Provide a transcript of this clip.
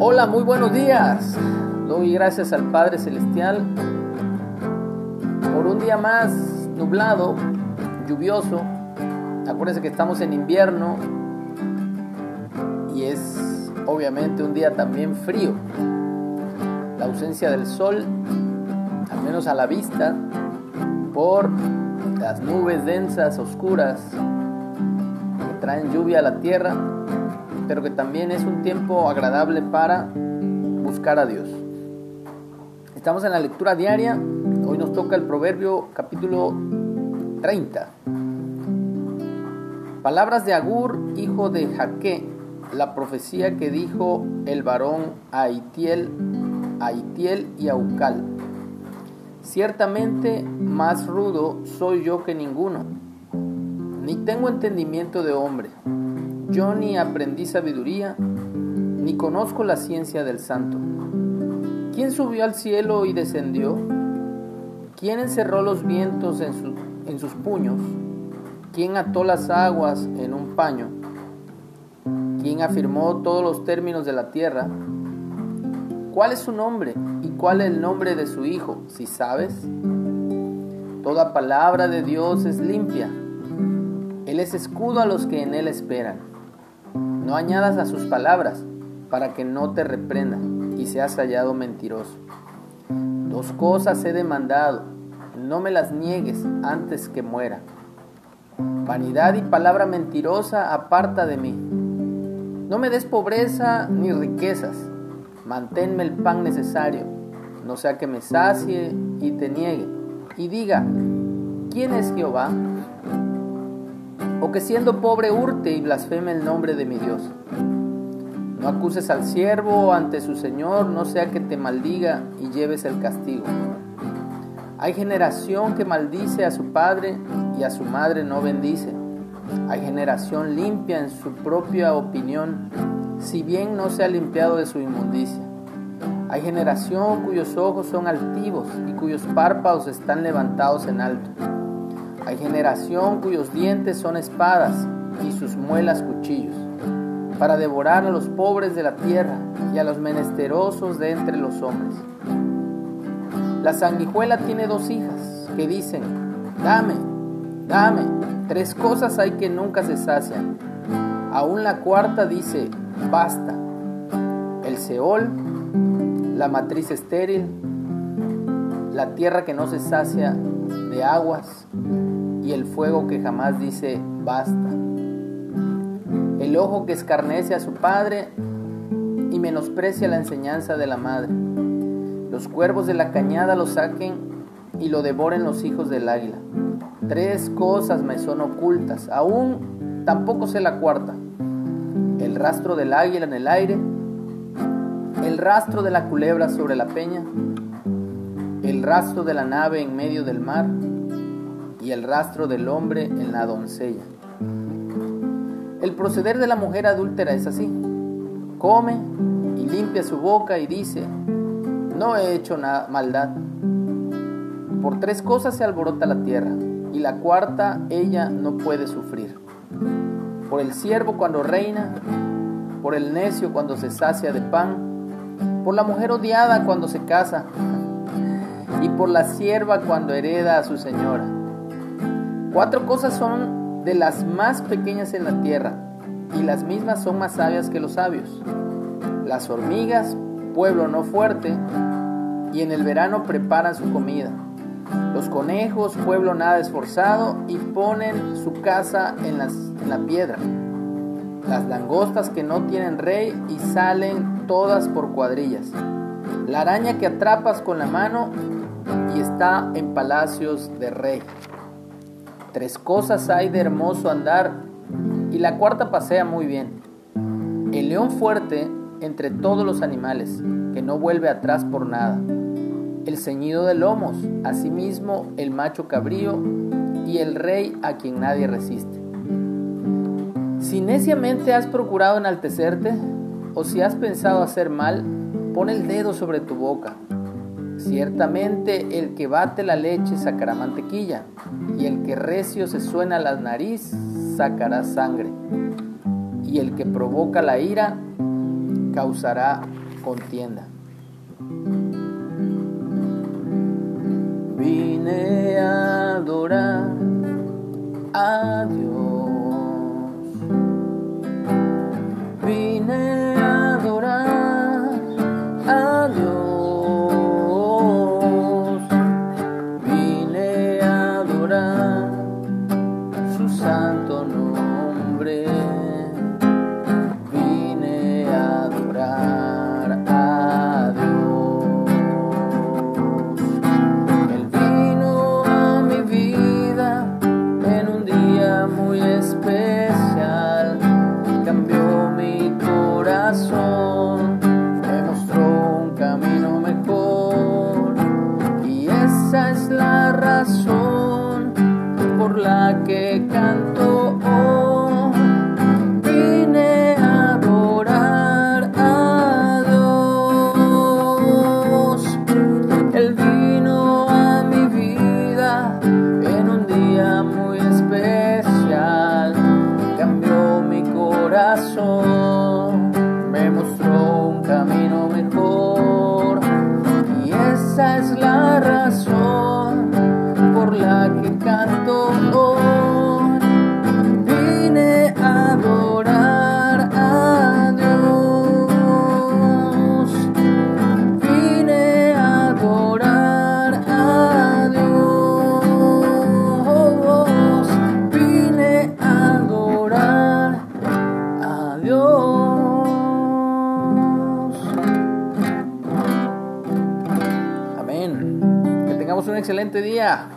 Hola, muy buenos días. Doy gracias al Padre Celestial por un día más nublado, lluvioso. Acuérdense que estamos en invierno y es obviamente un día también frío. La ausencia del sol, al menos a la vista, por las nubes densas, oscuras, que traen lluvia a la tierra, pero que también es un tiempo agradable para buscar a Dios. Estamos en la lectura diaria, hoy nos toca el Proverbio capítulo 30. Palabras de Agur, hijo de Jaque, la profecía que dijo el varón a Itiel, a Itiel y a Ucal. Ciertamente más rudo soy yo que ninguno, ni tengo entendimiento de hombre. Yo ni aprendí sabiduría, ni conozco la ciencia del santo. ¿Quién subió al cielo y descendió? ¿Quién encerró los vientos en, sus puños? ¿Quién ató las aguas en un paño? ¿Quién afirmó todos los términos de la tierra? ¿Cuál es su nombre y cuál es el nombre de su hijo, si sabes? Toda palabra de Dios es limpia. Él es escudo a los que en él esperan. No añadas a sus palabras para que no te reprenda y seas hallado mentiroso. Dos cosas he demandado, no me las niegues antes que muera. Vanidad y palabra mentirosa aparta de mí. No me des pobreza ni riquezas, manténme el pan necesario, no sea que me sacie y te niegue, y diga, ¿quién es Jehová? O que siendo pobre hurte y blasfeme el nombre de mi Dios. No acuses al siervo ante su Señor, no sea que te maldiga y lleves el castigo. Hay generación que maldice a su padre y a su madre no bendice. Hay generación limpia en su propia opinión, si bien no se ha limpiado de su inmundicia. Hay generación cuyos ojos son altivos y cuyos párpados están levantados en alto. Hay generación cuyos dientes son espadas y sus muelas cuchillos, para devorar a los pobres de la tierra y a los menesterosos de entre los hombres. La sanguijuela tiene dos hijas que dicen, dame, dame, tres cosas hay que nunca se sacian. Aún la cuarta dice, basta. El Seol, la matriz estéril, la tierra que no se sacia de aguas y el fuego que jamás dice, basta. El ojo que escarnece a su padre y menosprecia la enseñanza de la madre los cuervos de la cañada lo saquen y lo devoren los hijos del águila. Tres cosas me son ocultas, aún tampoco sé la cuarta. El rastro del águila en el aire, el rastro de la culebra sobre la peña, el rastro de la nave en medio del mar y el rastro del hombre en la doncella. El proceder de la mujer adúltera es así. Come y limpia su boca y dice, no he hecho maldad. Por tres cosas se alborota la tierra, y la cuarta ella no puede sufrir. Por el siervo cuando reina, por el necio cuando se sacia de pan, por la mujer odiada cuando se casa, y por la sierva cuando hereda a su señora. Cuatro cosas son de las más pequeñas en la tierra, y las mismas son más sabias que los sabios. Las hormigas pueblo no fuerte, y en el verano preparan su comida. Los conejos, pueblo nada esforzado, y ponen su casa en, la piedra. Las langostas que no tienen rey y salen todas por cuadrillas. La araña que atrapas con la mano y está en palacios de rey. Tres cosas hay de hermoso andar y la cuarta pasea muy bien. El león fuerte entre todos los animales, que no vuelve atrás por nada. El ceñido de lomos, asimismo el macho cabrío y el rey a quien nadie resiste. Si neciamente has procurado enaltecerte, o si has pensado hacer mal, pon el dedo sobre tu boca. Ciertamente el que bate la leche sacará mantequilla, y el que recio se suena la nariz sacará sangre, y el que provoca la ira causará contienda. Vine a adorar a Dios. Su excelente día.